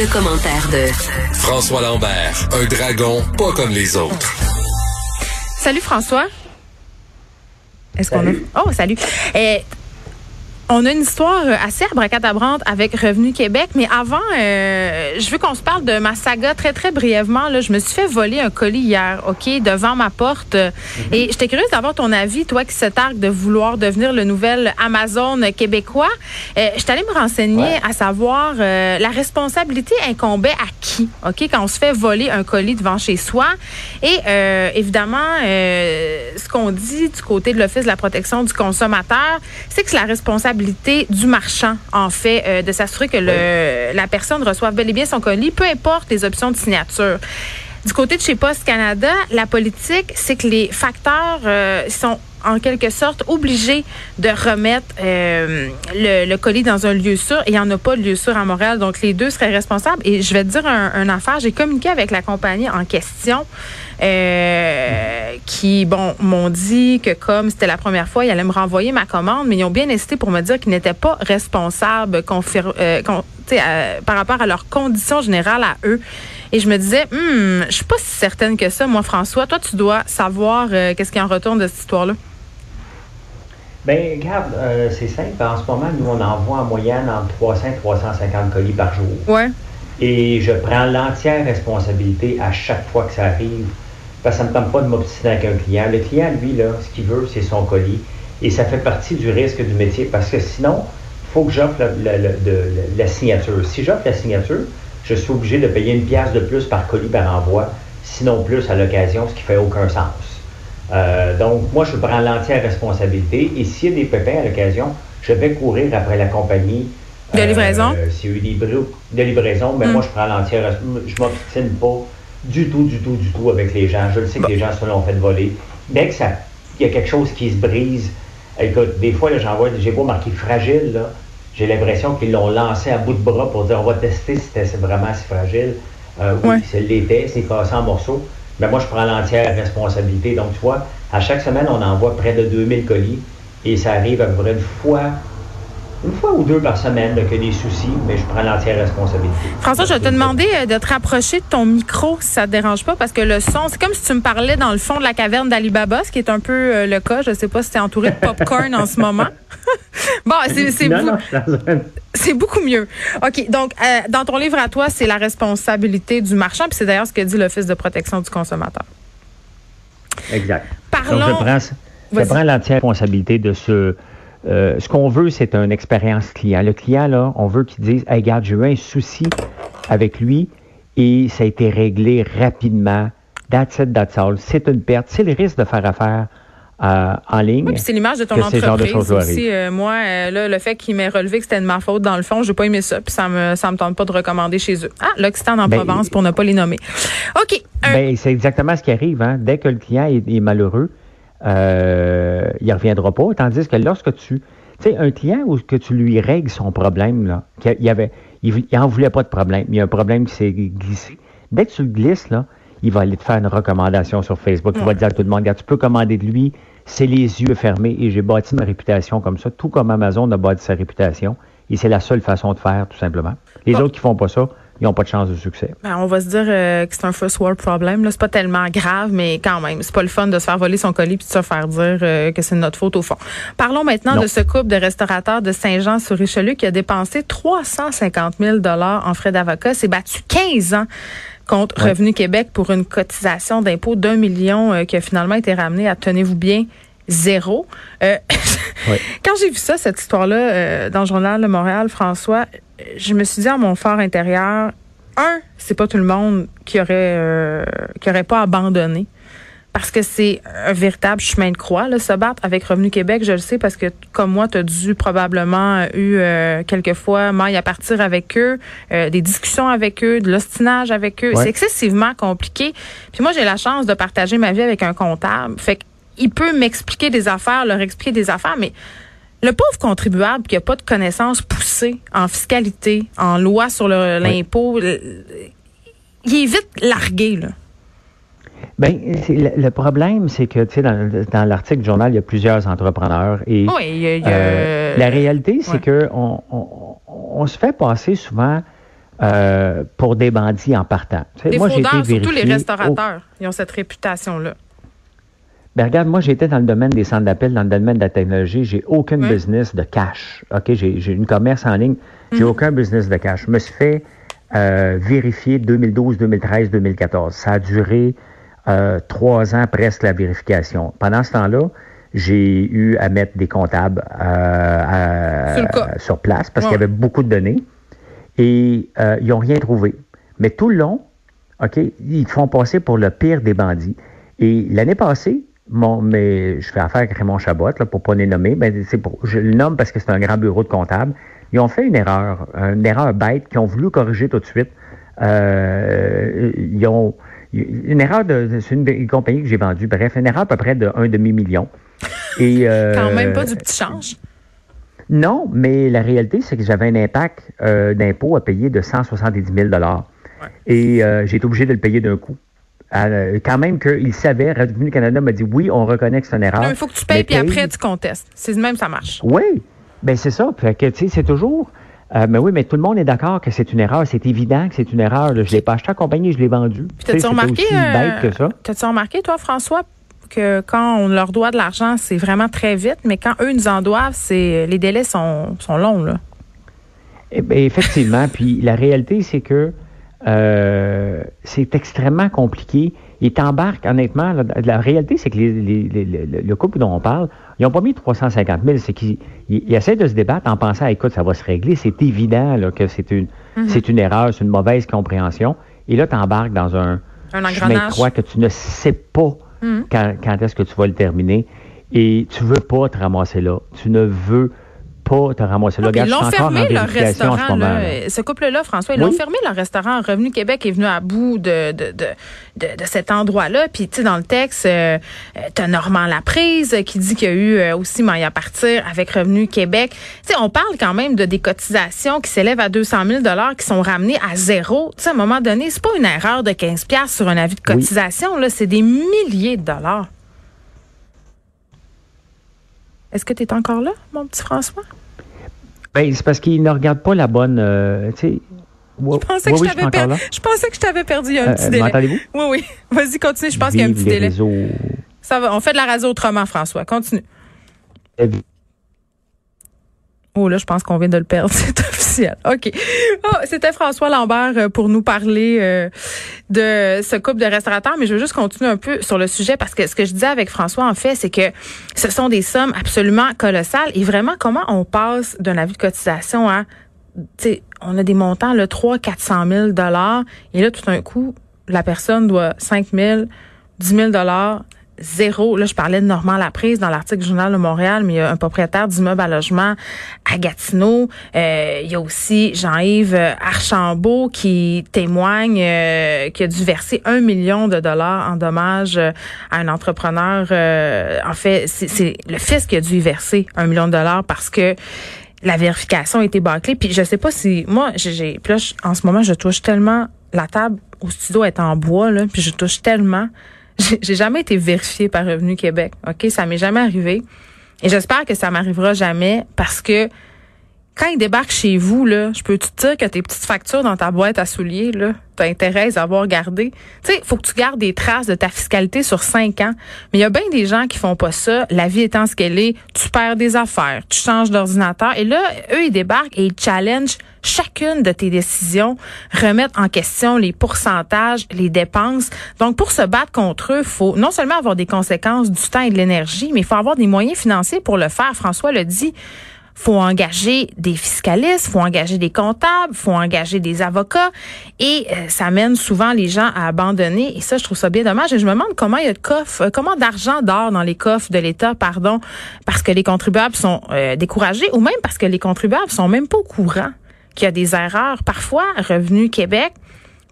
Le, commentaire de François Lambert, un dragon pas comme les autres. Salut François. Est-ce qu'on a... Oh, salut. Eh, on a une histoire assez abracadabrante avec Revenu Québec, mais avant, euh, je veux qu'on se parle de ma saga très, très brièvement. Là, je me suis fait voler un colis hier, OK, devant ma porte. Et j'étais curieuse d'avoir ton avis, toi qui se targue de vouloir devenir le nouvel Amazon québécois. Euh, je suis allée me renseigner à savoir euh, la responsabilité incombait à qui, OK, quand on se fait voler un colis devant chez soi. Et euh, évidemment, euh, ce qu'on dit du côté de l'Office de la protection du consommateur, c'est que c'est la responsabilité du marchand, en fait, euh, de s'assurer que le, la personne reçoive bel et bien son colis, peu importe les options de signature. Du côté de chez Post Canada, la politique, c'est que les facteurs euh, sont en quelque sorte obligés de remettre euh, le, le colis dans un lieu sûr et il n'y en a pas de lieu sûr à Montréal. Donc, les deux seraient responsables. Et je vais te dire un, affaire. J'ai communiqué avec la compagnie en question euh, qui, bon, m'ont dit que comme c'était la première fois, ils allaient me renvoyer ma commande, mais ils ont bien hésité pour me dire qu'ils n'étaient pas responsables euh, par rapport à leurs conditions générales à eux. Et je me disais, hmm, je suis pas si certaine que ça, moi, François. Toi, tu dois savoir euh, qu'est-ce qui en retourne de cette histoire-là. Ben, regarde, euh, c'est simple. En ce moment, nous, on envoie en moyenne entre 300 et 350 colis par jour. Ouais. Et je prends l'entière responsabilité à chaque fois que ça arrive. Parce que ça ne me tente pas de m'obstiner avec un client. Le client, lui, là, ce qu'il veut, c'est son colis. Et ça fait partie du risque du métier. Parce que sinon, il faut que j'offre la, la- la- de- la signature. Si j'offre la signature, je suis obligé de payer une pièce de plus par colis par envoi, sinon plus à l'occasion, ce qui fait aucun sens. Euh, donc, moi, je prends l'entière responsabilité. Et s'il y a des pépins à l'occasion, je vais courir après la compagnie. De livraison? Euh, S'il y a eu des bruits de livraison, mais Mm. moi, je prends l'entière. Je m'obstine pas du tout, du tout, du tout avec les gens. Je le sais que les gens se l'ont fait voler. Dès que ça, il y a quelque chose qui se brise, écoute, des fois, là, j'envoie, j'ai beau marqué fragile, là, j'ai l'impression qu'ils l'ont lancé à bout de bras pour dire on va tester si c'était vraiment si fragile. Euh, oui, Ouais. c'est l'était, c'est cassé en morceaux. Mais moi, je prends l'entière responsabilité. Donc, tu vois, à chaque semaine, on envoie près de 2000 colis et ça arrive à peu près une fois, une fois ou deux par semaine là, a des soucis, mais je prends l'entière responsabilité. François, je vais te demander euh, de te rapprocher de ton micro si ça te dérange pas, parce que le son, c'est comme si tu me parlais dans le fond de la caverne d'Alibaba, ce qui est un peu euh, le cas. Je sais pas si tu es entouré de popcorn en ce moment. bon, c'est c'est beaucoup mieux. OK, donc euh, dans ton livre à toi, c'est la responsabilité du marchand, puis c'est d'ailleurs ce que dit l'Office de protection du consommateur. Exact. Parlons- Donc, je prends l'entière responsabilité de ce. Euh, ce qu'on veut, c'est une expérience client. Le client, là, on veut qu'il dise Hey, regarde, j'ai eu un souci avec lui et ça a été réglé rapidement. That's it, that's all. C'est une perte. C'est le risque de faire affaire euh, en ligne. Oui, puis c'est l'image de ton de entreprise aussi. Euh, moi, euh, là, le fait qu'il m'ait relevé que c'était de ma faute, dans le fond, j'ai pas aimé ça, puis ça me, ça me tente pas de recommander chez eux. Ah, l'Occitane en Ben, Provence, pour ne pas les nommer. OK. Ben, c'est exactement ce qui arrive. Hein. Dès que le client est, est malheureux, euh, il ne reviendra pas. Tandis que lorsque tu. Tu sais, un client où que tu lui règles son problème, là, qu'il y avait, il n'en voulait pas de problème. Il y a un problème qui s'est glissé. Dès que tu le glisses, là, il va aller te faire une recommandation sur Facebook. Il va dire à tout le monde, tu peux commander de lui, c'est les yeux fermés et j'ai bâti ma réputation comme ça, tout comme Amazon a bâti sa réputation. Et c'est la seule façon de faire, tout simplement. Les Bon. autres qui font pas ça, ils n'ont pas de chance de succès. Ben, on va se dire euh, que c'est un first world problem. C'est pas tellement grave, mais quand même, c'est pas le fun de se faire voler son colis puis de se faire dire euh, que c'est notre faute au fond. Parlons maintenant Non. de ce couple de restaurateurs de Saint-Jean-sur-Richelieu qui a dépensé 350 000 dollars en frais d'avocat, s'est battu 15 ans contre Ouais. Revenu Québec pour une cotisation d'impôt d'un million euh, qui a finalement été ramenée à tenez-vous bien zéro. Ouais. Quand j'ai vu ça, cette histoire-là, dans le journal de Montréal, François, je me suis dit à mon fort intérieur, un, c'est pas tout le monde qui aurait euh, qui aurait pas abandonné parce que c'est un véritable chemin de croix, là, se battre avec Revenu Québec. Je le sais parce que, comme moi, tu as dû probablement eu euh, quelquefois maille à partir avec eux, euh, des discussions avec eux, de l'ostinage avec eux. C'est excessivement compliqué. Puis moi, j'ai la chance de partager ma vie avec un comptable. Fait qu'il peut m'expliquer des affaires, leur expliquer des affaires, mais le pauvre contribuable qui n'a pas de connaissances poussées en fiscalité, en loi sur l'impôt, il est vite largué, là. Ben, le, problème, c'est que, tu sais, dans, l'article du journal, il y a plusieurs entrepreneurs. Et oui, euh, la réalité, c'est que on, se fait passer souvent euh, pour des bandits en partant. des moi, j'ai surtout les restaurateurs, ils ont cette réputation-là. Ben regarde, moi j'étais dans le domaine des centres d'appel, dans le domaine de la technologie, j'ai aucun business de cash. OK, j'ai une commerce en ligne, j'ai mhm. aucun business de cash. Je me suis fait euh, vérifier 2012, 2013, 2014. Ça a duré euh, trois ans presque la vérification. Pendant ce temps-là, j'ai eu à mettre des comptables euh, sur, place parce qu'il y avait beaucoup de données et ils n'ont rien trouvé. Mais tout le long, OK, ils font passer pour le pire des bandits. Et l'année passée, mais je fais affaire avec Raymond Chabot, là, pour pas les nommer, mais c'est pour, je le nomme parce que c'est un grand bureau de comptable. Ils ont fait une erreur, une erreur bête qu'ils ont voulu corriger tout de suite. Euh, ils ont une erreur de, c'est une, compagnie que j'ai vendue. Bref, une erreur à peu près de un demi million. Et euh, quand même pas du petit change. Non, mais la réalité, c'est que j'avais un impact euh, d'impôt à payer de 170 000 dollars. Et euh, j'ai été obligé de le payer d'un coup. Euh, quand même qu'il savait, Revenu Canada m'a dit oui, on reconnaît que c'est une erreur. il faut que tu payes, puis après, tu contestes. C'est même, ça marche. Oui, ben c'est ça. Fait que, tu sais, c'est toujours. Euh, mais oui, mais tout le monde est d'accord que c'est une erreur. C'est évident que c'est une erreur. Je ne l'ai pas acheté à compagnie, je l'ai vendu. T'as-tu remarqué, euh, t'as-tu remarqué, toi, François, que quand on leur doit de l'argent, c'est vraiment très vite, mais quand eux nous en doivent, c'est les délais sont, sont longs, là? Eh ben, effectivement. puis la réalité, c'est que euh, c'est extrêmement compliqué. Il t'embarque, honnêtement, la, réalité, c'est que le couple dont on parle, ils n'ont pas mis 350 000. C'est qu'ils essaient de se débattre en pensant, écoute, ça va se régler. C'est évident que c'est une, mhm. c'est une erreur, c'est une mauvaise compréhension. Et là, tu embarques dans un, un de croix que tu ne sais pas mhm. quand, quand est-ce que tu vas le terminer. Et tu veux pas te ramasser là. Tu ne veux pas te ramasser là. Ah, ils l'ont fermé leur restaurant. Ce, couple-là, François, ils l'ont fermé leur restaurant. Revenu Québec est venu à bout de, de, de, de, cet endroit-là. Puis, tu sais, dans le texte, euh, tu as Normand Laprise qui dit qu'il y a eu euh, aussi moyen à partir avec Revenu Québec. Tu sais, on parle quand même de des cotisations qui s'élèvent à 200 000 qui sont ramenées à zéro. Tu sais, à un moment donné, c'est pas une erreur de 15 sur un avis de cotisation. Là, c'est des milliers de dollars. Est-ce que tu es encore là, mon petit François? Ben, c'est parce qu'il ne regarde pas la bonne. Euh, je pensais, que je, t'avais perdu. je pensais que je t'avais perdu. un euh, petit délai. M'entendez-vous? Oui, oui. Vas-y, continue. Je pense qu'il y a un petit délai. Ça va. On fait de la radio autrement, François. Continue. Oh là, je pense qu'on vient de le perdre, c'est officiel. OK. Oh, c'était François Lambert euh, pour nous parler euh, de ce couple de restaurateurs, mais je veux juste continuer un peu sur le sujet parce que ce que je disais avec François, en fait, c'est que ce sont des sommes absolument colossales et vraiment, comment on passe d'un avis de cotisation à, tu sais, on a des montants, le 3 400 000 dollars et là, tout d'un coup, la personne doit 5 000, 10 000 dollars zéro. Là, je parlais de Normand Laprise dans l'article Journal de Montréal, mais il y a un propriétaire d'immeuble à logement à Gatineau. Euh, il y a aussi Jean-Yves Archambault qui témoigne euh, qu'il a dû verser un million de dollars en dommages euh, à un entrepreneur. Euh, en fait, c'est le fils qui a dû y verser un million de dollars parce que la vérification a été bâclée. Puis je sais pas si moi, j'ai, en ce moment, je touche tellement la table au studio est en bois là, puis je touche tellement j'ai jamais été vérifiée par Revenu Québec. OK? Ça m'est jamais arrivé. Et j'espère que ça m'arrivera jamais parce que quand ils débarquent chez vous, là, je peux te dire que tes petites factures dans ta boîte à souliers, là, t'as intérêt à avoir gardé. Tu sais, faut que tu gardes des traces de ta fiscalité sur cinq ans. Mais il y a bien des gens qui font pas ça. La vie étant ce qu'elle est, tu perds des affaires, tu changes d'ordinateur. Et là, eux, ils débarquent et ils challengent chacune de tes décisions, remettent en question les pourcentages, les dépenses. Donc, pour se battre contre eux, faut non seulement avoir des conséquences du temps et de l'énergie, mais il faut avoir des moyens financiers pour le faire. François le dit faut engager des fiscalistes, faut engager des comptables, faut engager des avocats et euh, ça mène souvent les gens à abandonner et ça je trouve ça bien dommage et je me demande comment il y a de coffres, euh, comment d'argent dort dans les coffres de l'État, pardon, parce que les contribuables sont euh, découragés ou même parce que les contribuables sont même pas au courant qu'il y a des erreurs. Parfois, Revenu Québec,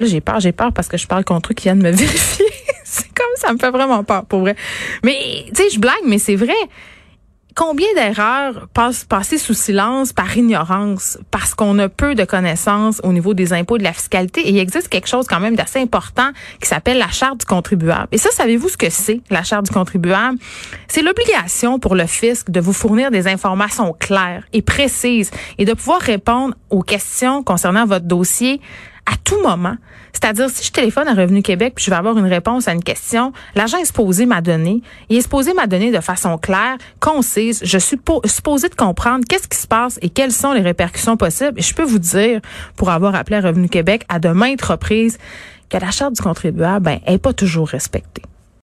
là j'ai peur, j'ai peur parce que je parle contre eux qui viennent me vérifier. c'est comme ça me fait vraiment peur pour vrai. Mais tu sais, je blague mais c'est vrai combien d'erreurs passent passées sous silence par ignorance parce qu'on a peu de connaissances au niveau des impôts et de la fiscalité? Et il existe quelque chose quand même d'assez important qui s'appelle la charte du contribuable. Et ça, savez-vous ce que c'est, la charte du contribuable? C'est l'obligation pour le fisc de vous fournir des informations claires et précises et de pouvoir répondre aux questions concernant votre dossier à tout moment. C'est-à-dire, si je téléphone à Revenu Québec puis je vais avoir une réponse à une question, l'agent est supposé m'a donné. Il est supposé m'a donné de façon claire, concise. Je suis supposé de comprendre qu'est-ce qui se passe et quelles sont les répercussions possibles. Et je peux vous dire, pour avoir appelé à Revenu Québec à de maintes reprises, que la charte du contribuable, ben, est pas toujours respectée.